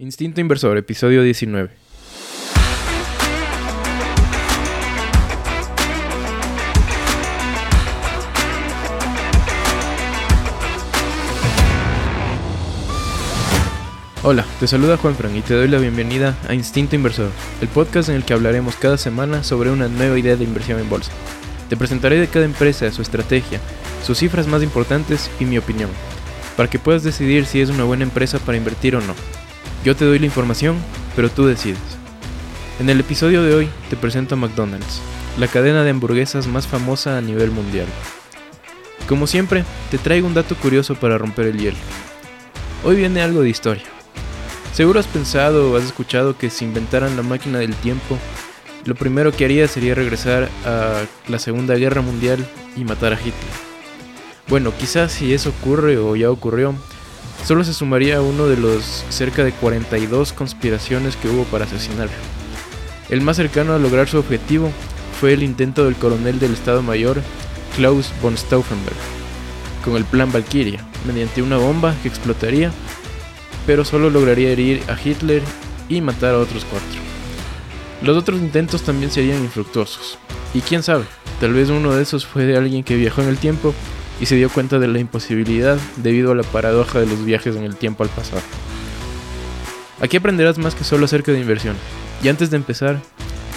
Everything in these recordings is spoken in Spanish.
Instinto Inversor, episodio 19. Hola, te saluda Juan Fran y te doy la bienvenida a Instinto Inversor, el podcast en el que hablaremos cada semana sobre una nueva idea de inversión en bolsa. Te presentaré de cada empresa, su estrategia, sus cifras más importantes y mi opinión, para que puedas decidir si es una buena empresa para invertir o no. Yo te doy la información, pero tú decides. En el episodio de hoy te presento a McDonald's, la cadena de hamburguesas más famosa a nivel mundial. Como siempre, te traigo un dato curioso para romper el hielo. Hoy viene algo de historia. Seguro has pensado o has escuchado que si inventaran la máquina del tiempo, lo primero que haría sería regresar a la Segunda Guerra Mundial y matar a Hitler. Bueno, quizás si eso ocurre o ya ocurrió, solo se sumaría a uno de los cerca de 42 conspiraciones que hubo para asesinarlo. El más cercano a lograr su objetivo fue el intento del coronel del Estado Mayor, Klaus von Stauffenberg, con el plan Valkyria, mediante una bomba que explotaría, pero solo lograría herir a Hitler y matar a otros cuatro. Los otros intentos también serían infructuosos, y quién sabe, tal vez uno de esos fue de alguien que viajó en el tiempo y se dio cuenta de la imposibilidad debido a la paradoja de los viajes en el tiempo al pasado. Aquí aprenderás más que solo acerca de inversión. Y antes de empezar,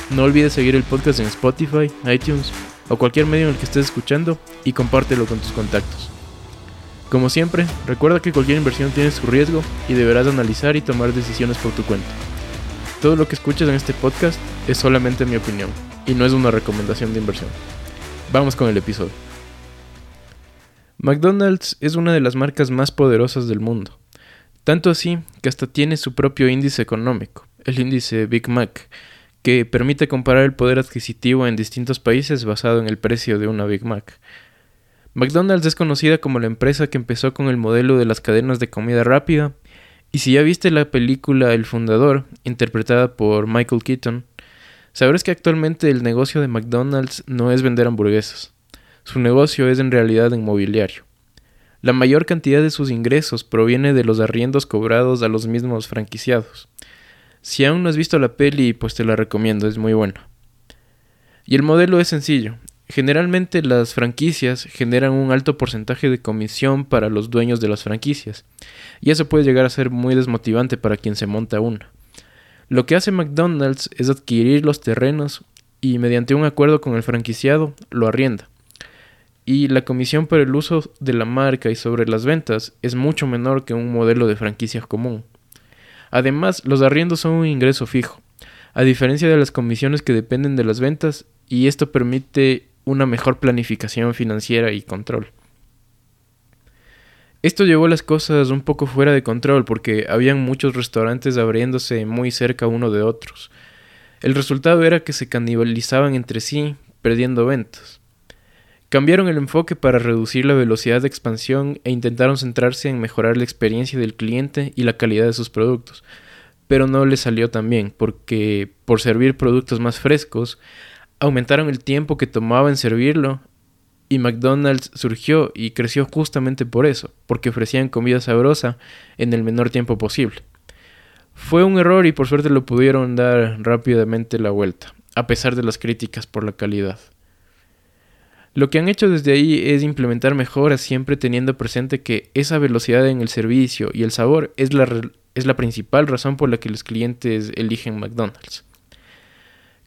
no olvides seguir el podcast en Spotify, iTunes o cualquier medio en el que estés escuchando y compártelo con tus contactos. Como siempre, recuerda que cualquier inversión tiene su riesgo y deberás analizar y tomar decisiones por tu cuenta. Todo lo que escuches en este podcast es solamente mi opinión y no es una recomendación de inversión. Vamos con el episodio. McDonald's es una de las marcas más poderosas del mundo. Tanto así que hasta tiene su propio índice económico, el índice Big Mac, que permite comparar el poder adquisitivo en distintos países basado en el precio de una Big Mac. McDonald's es conocida como la empresa que empezó con el modelo de las cadenas de comida rápida, y si ya viste la película El Fundador, interpretada por Michael Keaton, sabrás que actualmente el negocio de McDonald's no es vender hamburguesas. Su negocio es en realidad inmobiliario. La mayor cantidad de sus ingresos proviene de los arriendos cobrados a los mismos franquiciados. Si aún no has visto la peli, pues te la recomiendo, es muy buena. Y el modelo es sencillo. Generalmente las franquicias generan un alto porcentaje de comisión para los dueños de las franquicias, y eso puede llegar a ser muy desmotivante para quien se monta una. Lo que hace McDonald's es adquirir los terrenos y mediante un acuerdo con el franquiciado lo arrienda y la comisión por el uso de la marca y sobre las ventas es mucho menor que un modelo de franquicias común. Además, los arriendos son un ingreso fijo, a diferencia de las comisiones que dependen de las ventas, y esto permite una mejor planificación financiera y control. Esto llevó las cosas un poco fuera de control porque habían muchos restaurantes abriéndose muy cerca uno de otros. El resultado era que se canibalizaban entre sí, perdiendo ventas. Cambiaron el enfoque para reducir la velocidad de expansión e intentaron centrarse en mejorar la experiencia del cliente y la calidad de sus productos. Pero no les salió tan bien, porque por servir productos más frescos, aumentaron el tiempo que tomaba en servirlo y McDonald's surgió y creció justamente por eso, porque ofrecían comida sabrosa en el menor tiempo posible. Fue un error y por suerte lo pudieron dar rápidamente la vuelta, a pesar de las críticas por la calidad. Lo que han hecho desde ahí es implementar mejoras siempre teniendo presente que esa velocidad en el servicio y el sabor es la, es la principal razón por la que los clientes eligen McDonald's.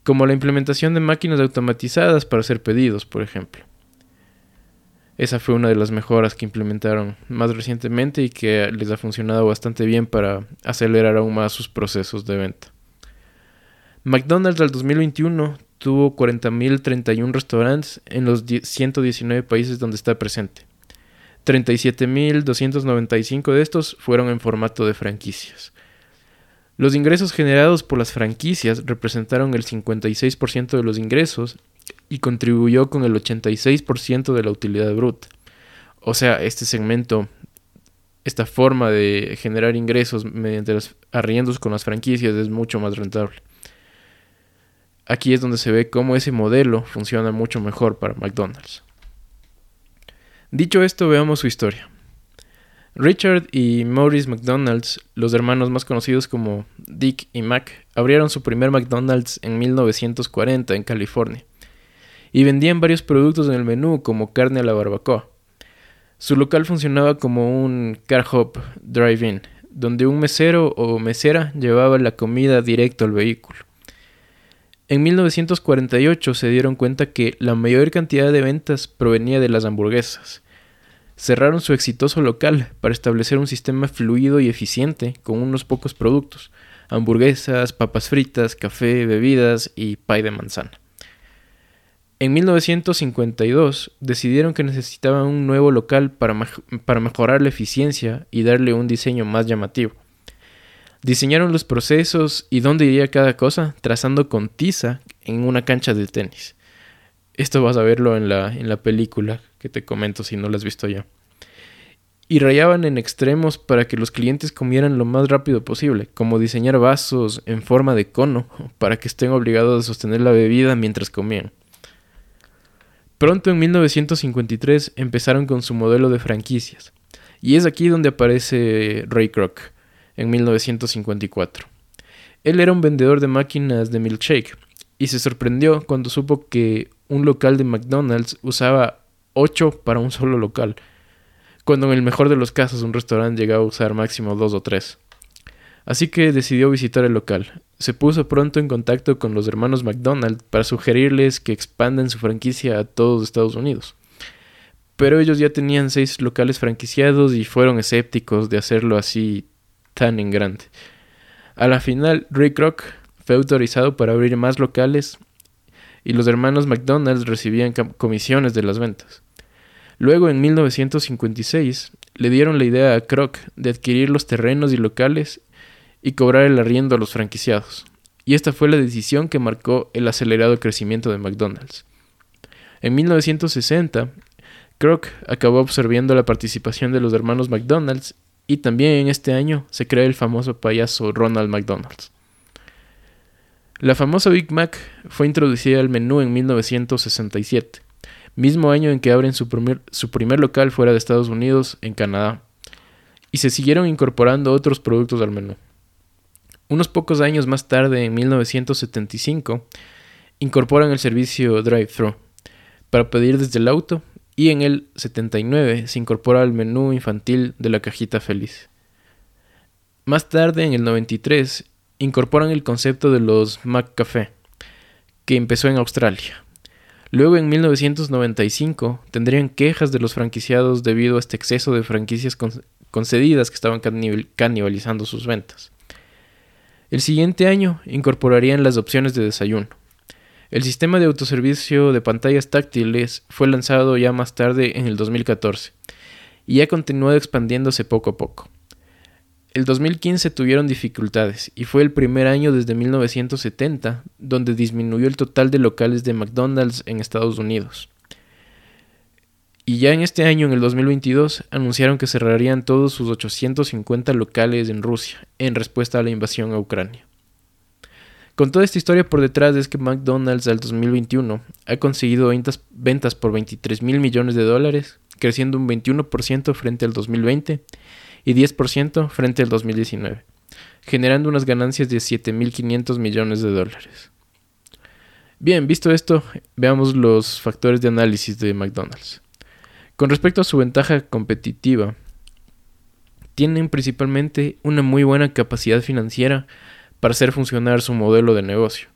Como la implementación de máquinas automatizadas para hacer pedidos, por ejemplo. Esa fue una de las mejoras que implementaron más recientemente y que les ha funcionado bastante bien para acelerar aún más sus procesos de venta. McDonald's al 2021 tuvo 40.031 restaurantes en los 119 países donde está presente. 37.295 de estos fueron en formato de franquicias. Los ingresos generados por las franquicias representaron el 56% de los ingresos y contribuyó con el 86% de la utilidad bruta. O sea, este segmento, esta forma de generar ingresos mediante los arriendos con las franquicias es mucho más rentable. Aquí es donde se ve cómo ese modelo funciona mucho mejor para McDonald's. Dicho esto, veamos su historia. Richard y Maurice McDonald's, los hermanos más conocidos como Dick y Mac, abrieron su primer McDonald's en 1940 en California y vendían varios productos en el menú como carne a la barbacoa. Su local funcionaba como un car hop drive-in, donde un mesero o mesera llevaba la comida directo al vehículo. En 1948 se dieron cuenta que la mayor cantidad de ventas provenía de las hamburguesas. Cerraron su exitoso local para establecer un sistema fluido y eficiente con unos pocos productos, hamburguesas, papas fritas, café, bebidas y pay de manzana. En 1952 decidieron que necesitaban un nuevo local para, para, mejorar la eficiencia y darle un diseño más llamativo. Diseñaron los procesos y dónde iría cada cosa trazando con tiza en una cancha de tenis. Esto vas a verlo en la, en la película que te comento si no la has visto ya. Y rayaban en extremos para que los clientes comieran lo más rápido posible, como diseñar vasos en forma de cono para que estén obligados a sostener la bebida mientras comían. Pronto en 1953 empezaron con su modelo de franquicias, y es aquí donde aparece Ray Kroc, en 1954. Él era un vendedor de máquinas de milkshake, y se sorprendió cuando supo que un local de McDonald's usaba 8 para un solo local, cuando en el mejor de los casos un restaurante llegaba a usar máximo 2 o 3. Así que decidió visitar el local. Se puso pronto en contacto con los hermanos McDonald para sugerirles que expandan su franquicia a todos Estados Unidos. Pero ellos ya tenían seis locales franquiciados y fueron escépticos de hacerlo así tan en grande. A la final, Rick Rock fue autorizado para abrir más locales y los hermanos McDonald's recibían comisiones de las ventas. Luego, en 1956, le dieron la idea a Kroc de adquirir los terrenos y locales y cobrar el arriendo a los franquiciados. Y esta fue la decisión que marcó el acelerado crecimiento de McDonald's. En 1960, Kroc acabó absorbiendo la participación de los hermanos McDonald's y también en este año se creó el famoso payaso Ronald McDonald's. La famosa Big Mac fue introducida al menú en 1967, mismo año en que abren su primer, su primer local fuera de Estados Unidos, en Canadá, y se siguieron incorporando otros productos al menú. Unos pocos años más tarde, en 1975, incorporan el servicio drive-thru para pedir desde el auto y en el 79 se incorpora el menú infantil de la cajita feliz. Más tarde, en el 93, incorporan el concepto de los McCafé, que empezó en Australia. Luego, en 1995, tendrían quejas de los franquiciados debido a este exceso de franquicias concedidas que estaban canibalizando sus ventas. El siguiente año incorporarían las opciones de desayuno. El sistema de autoservicio de pantallas táctiles fue lanzado ya más tarde en el 2014 y ha continuado expandiéndose poco a poco. El 2015 tuvieron dificultades y fue el primer año desde 1970 donde disminuyó el total de locales de McDonald's en Estados Unidos. Y ya en este año, en el 2022, anunciaron que cerrarían todos sus 850 locales en Rusia en respuesta a la invasión a Ucrania. Con toda esta historia por detrás es que McDonald's al 2021 ha conseguido ventas, por 23 mil millones de dólares, creciendo un 21% frente al 2020 y 10% frente al 2019, generando unas ganancias de 7.500 millones de dólares. Bien, visto esto, veamos los factores de análisis de McDonald's. Con respecto a su ventaja competitiva, tienen principalmente una muy buena capacidad financiera para hacer funcionar su modelo de negocio.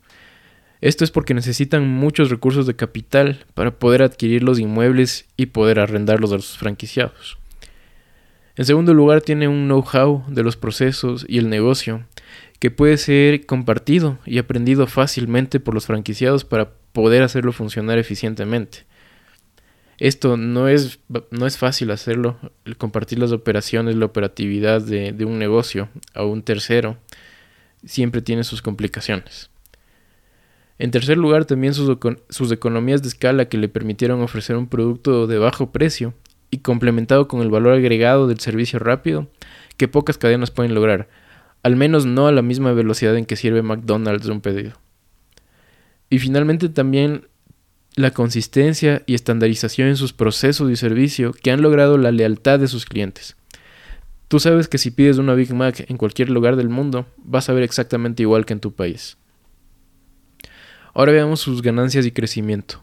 Esto es porque necesitan muchos recursos de capital para poder adquirir los inmuebles y poder arrendarlos a los franquiciados. En segundo lugar, tiene un know-how de los procesos y el negocio que puede ser compartido y aprendido fácilmente por los franquiciados para poder hacerlo funcionar eficientemente. Esto no es, no es fácil hacerlo, compartir las operaciones, la operatividad de un negocio a un tercero, siempre tiene sus complicaciones. En tercer lugar, también sus, sus, economías de escala que le permitieron ofrecer un producto de bajo precio y complementado con el valor agregado del servicio rápido que pocas cadenas pueden lograr, al menos no a la misma velocidad en que sirve McDonald's un pedido. Y finalmente también la consistencia y estandarización en sus procesos y servicio que han logrado la lealtad de sus clientes. Tú sabes que si pides una Big Mac en cualquier lugar del mundo, vas a ver exactamente igual que en tu país. Ahora veamos sus ganancias y crecimiento.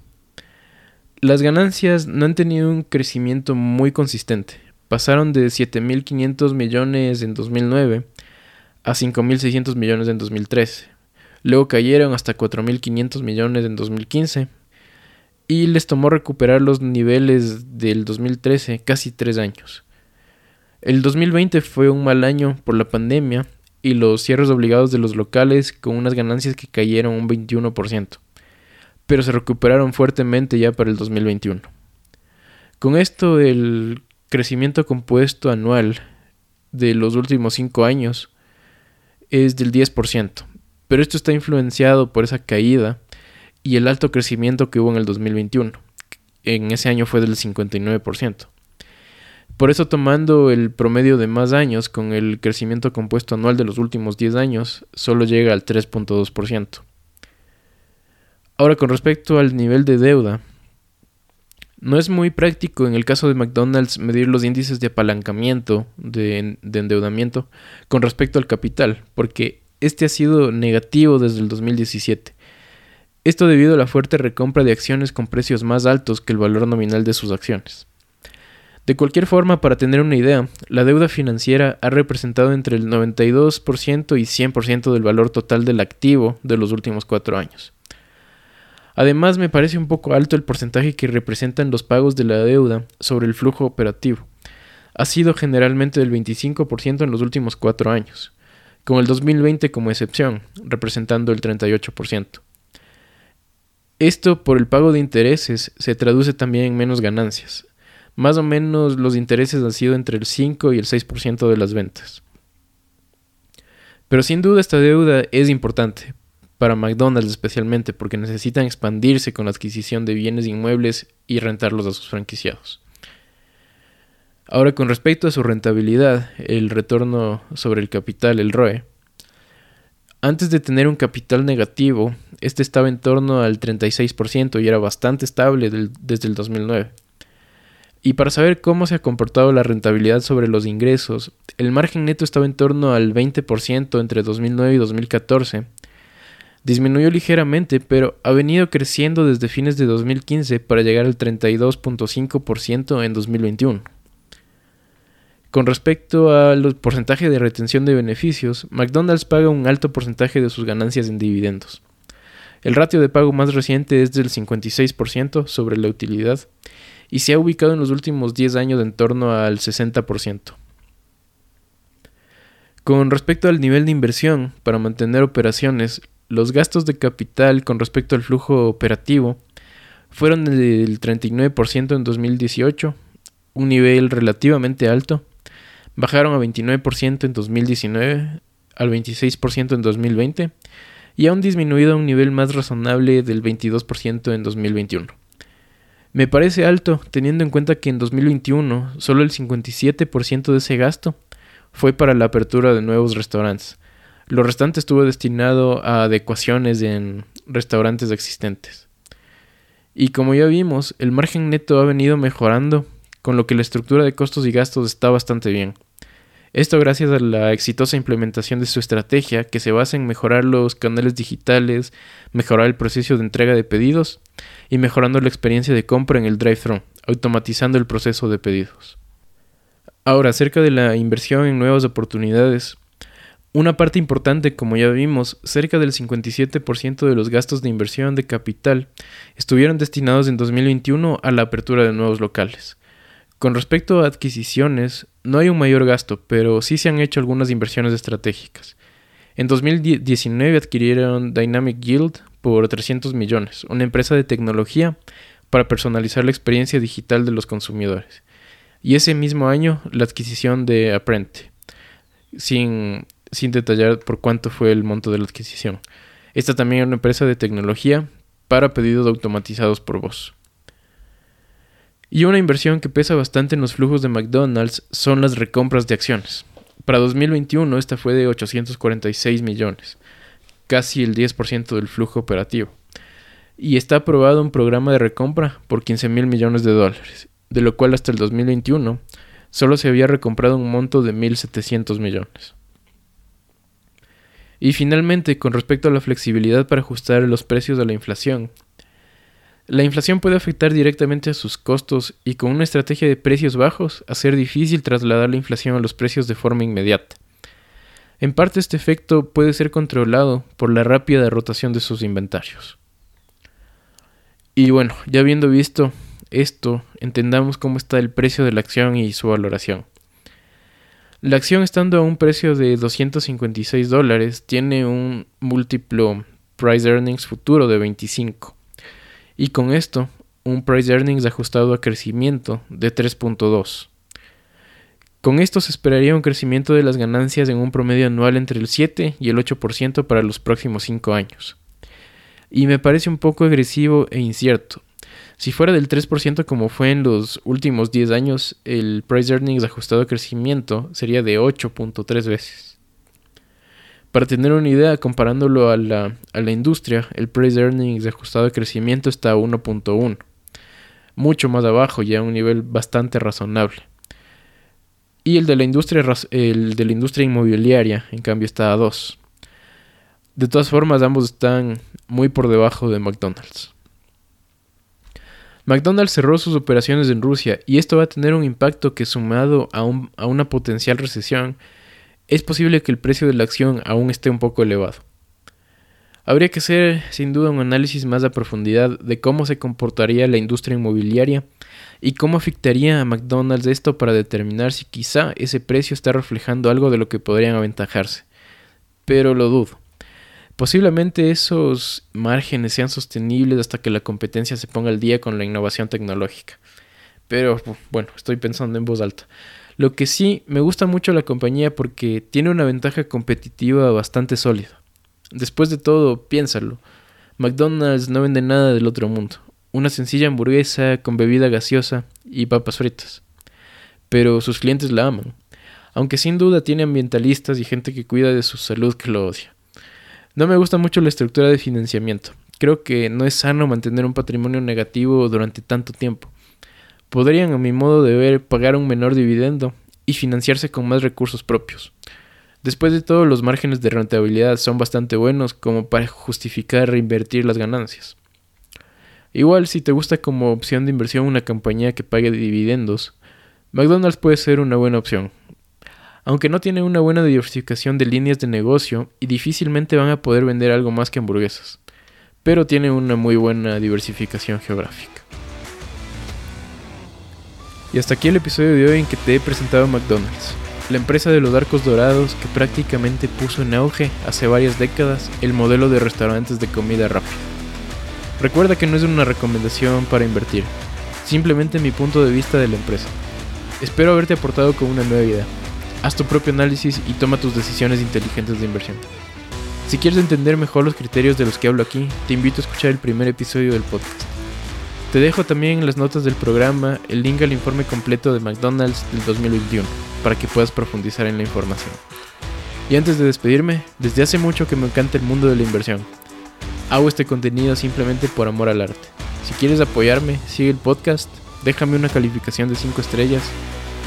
Las ganancias no han tenido un crecimiento muy consistente. Pasaron de 7.500 millones en 2009 a 5.600 millones en 2013. Luego cayeron hasta 4.500 millones en 2015 y les tomó recuperar los niveles del 2013 casi tres años. El 2020 fue un mal año por la pandemia y los cierres obligados de los locales con unas ganancias que cayeron un 21%, pero se recuperaron fuertemente ya para el 2021. Con esto el crecimiento compuesto anual de los últimos cinco años es del 10%, pero esto está influenciado por esa caída y el alto crecimiento que hubo en el 2021. En ese año fue del 59%. Por eso tomando el promedio de más años con el crecimiento compuesto anual de los últimos 10 años, solo llega al 3.2%. Ahora con respecto al nivel de deuda, no es muy práctico en el caso de McDonald's medir los índices de apalancamiento, de, de endeudamiento, con respecto al capital, porque este ha sido negativo desde el 2017. Esto debido a la fuerte recompra de acciones con precios más altos que el valor nominal de sus acciones. De cualquier forma, para tener una idea, la deuda financiera ha representado entre el 92% y 100% del valor total del activo de los últimos cuatro años. Además, me parece un poco alto el porcentaje que representan los pagos de la deuda sobre el flujo operativo. Ha sido generalmente del 25% en los últimos cuatro años, con el 2020 como excepción, representando el 38%. Esto por el pago de intereses se traduce también en menos ganancias. Más o menos los intereses han sido entre el 5 y el 6% de las ventas. Pero sin duda esta deuda es importante, para McDonald's especialmente, porque necesitan expandirse con la adquisición de bienes inmuebles y rentarlos a sus franquiciados. Ahora con respecto a su rentabilidad, el retorno sobre el capital, el ROE, antes de tener un capital negativo, este estaba en torno al 36% y era bastante estable desde el 2009. Y para saber cómo se ha comportado la rentabilidad sobre los ingresos, el margen neto estaba en torno al 20% entre 2009 y 2014. Disminuyó ligeramente, pero ha venido creciendo desde fines de 2015 para llegar al 32.5% en 2021. Con respecto al porcentaje de retención de beneficios, McDonald's paga un alto porcentaje de sus ganancias en dividendos. El ratio de pago más reciente es del 56% sobre la utilidad y se ha ubicado en los últimos 10 años en torno al 60%. Con respecto al nivel de inversión para mantener operaciones, los gastos de capital con respecto al flujo operativo fueron del 39% en 2018, un nivel relativamente alto, bajaron a 29% en 2019, al 26% en 2020 y han disminuido a un nivel más razonable del 22% en 2021. Me parece alto teniendo en cuenta que en 2021 solo el 57% de ese gasto fue para la apertura de nuevos restaurantes. Lo restante estuvo destinado a adecuaciones en restaurantes existentes. Y como ya vimos, el margen neto ha venido mejorando, con lo que la estructura de costos y gastos está bastante bien. Esto gracias a la exitosa implementación de su estrategia que se basa en mejorar los canales digitales, mejorar el proceso de entrega de pedidos y mejorando la experiencia de compra en el drive-thru, automatizando el proceso de pedidos. Ahora, acerca de la inversión en nuevas oportunidades, una parte importante, como ya vimos, cerca del 57% de los gastos de inversión de capital estuvieron destinados en 2021 a la apertura de nuevos locales. Con respecto a adquisiciones, no hay un mayor gasto, pero sí se han hecho algunas inversiones estratégicas. En 2019 adquirieron Dynamic Yield por 300 millones, una empresa de tecnología para personalizar la experiencia digital de los consumidores. Y ese mismo año la adquisición de Apprente, sin, sin detallar por cuánto fue el monto de la adquisición. Esta también es una empresa de tecnología para pedidos automatizados por voz. Y una inversión que pesa bastante en los flujos de McDonald's son las recompras de acciones. Para 2021 esta fue de 846 millones, casi el 10% del flujo operativo. Y está aprobado un programa de recompra por 15 mil millones de dólares, de lo cual hasta el 2021 solo se había recomprado un monto de 1.700 millones. Y finalmente, con respecto a la flexibilidad para ajustar los precios a la inflación. La inflación puede afectar directamente a sus costos y con una estrategia de precios bajos hacer difícil trasladar la inflación a los precios de forma inmediata. En parte este efecto puede ser controlado por la rápida rotación de sus inventarios. Y bueno, ya habiendo visto esto, entendamos cómo está el precio de la acción y su valoración. La acción estando a un precio de 256 dólares tiene un múltiplo price earnings futuro de 25 y con esto un price earnings ajustado a crecimiento de 3.2. Con esto se esperaría un crecimiento de las ganancias en un promedio anual entre el 7 y el 8% para los próximos 5 años. Y me parece un poco agresivo e incierto, si fuera del 3% como fue en los últimos 10 años, el price earnings ajustado a crecimiento sería de 8.3 veces. Para tener una idea, comparándolo a la, a la industria, el price earnings ajustado a crecimiento está a 1.1, mucho más abajo, ya a un nivel bastante razonable. Y el de la industria, el de la industria inmobiliaria, en cambio, está a 2. De todas formas, ambos están muy por debajo de McDonald's. McDonald's cerró sus operaciones en Rusia y esto va a tener un impacto que sumado a, a, una potencial recesión, es posible que el precio de la acción aún esté un poco elevado. Habría que hacer sin duda un análisis más a profundidad de cómo se comportaría la industria inmobiliaria y cómo afectaría a McDonald's esto para determinar si quizá ese precio está reflejando algo de lo que podrían aventajarse. Pero lo dudo. Posiblemente esos márgenes sean sostenibles hasta que la competencia se ponga al día con la innovación tecnológica. Pero bueno, estoy pensando en voz alta. Lo que sí, me gusta mucho la compañía porque tiene una ventaja competitiva bastante sólida. Después de todo, piénsalo. McDonald's no vende nada del otro mundo. Una sencilla hamburguesa con bebida gaseosa y papas fritas. Pero sus clientes la aman. Aunque sin duda tiene ambientalistas y gente que cuida de su salud que lo odia. No me gusta mucho la estructura de financiamiento. Creo que no es sano mantener un patrimonio negativo durante tanto tiempo. Podrían, a mi modo de ver, pagar un menor dividendo y financiarse con más recursos propios. Después de todo, los márgenes de rentabilidad son bastante buenos como para justificar reinvertir las ganancias. Igual, si te gusta como opción de inversión una compañía que pague dividendos, McDonald's puede ser una buena opción, aunque no tiene una buena diversificación de líneas de negocio y difícilmente van a poder vender algo más que hamburguesas, pero tiene una muy buena diversificación geográfica. Y hasta aquí el episodio de hoy en que te he presentado McDonald's, la empresa de los arcos dorados que prácticamente puso en auge hace varias décadas el modelo de restaurantes de comida rápida. Recuerda que no es una recomendación para invertir, simplemente mi punto de vista de la empresa. Espero haberte aportado con una nueva idea. Haz tu propio análisis y toma tus decisiones inteligentes de inversión. Si quieres entender mejor los criterios de los que hablo aquí, te invito a escuchar el primer episodio del podcast. Te dejo también en las notas del programa el link al informe completo de McDonald's del 2021 para que puedas profundizar en la información. Y antes de despedirme, desde hace mucho que me encanta el mundo de la inversión. Hago este contenido simplemente por amor al arte. Si quieres apoyarme, sigue el podcast, déjame una calificación de 5 estrellas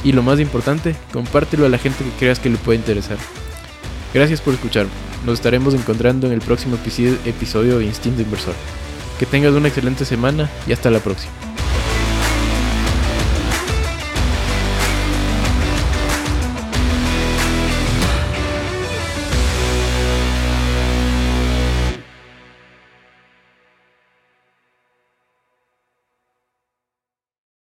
y lo más importante, compártelo a la gente que creas que le puede interesar. Gracias por escucharme. Nos estaremos encontrando en el próximo episodio de Instinto Inversor. Que tengas una excelente semana y hasta la próxima.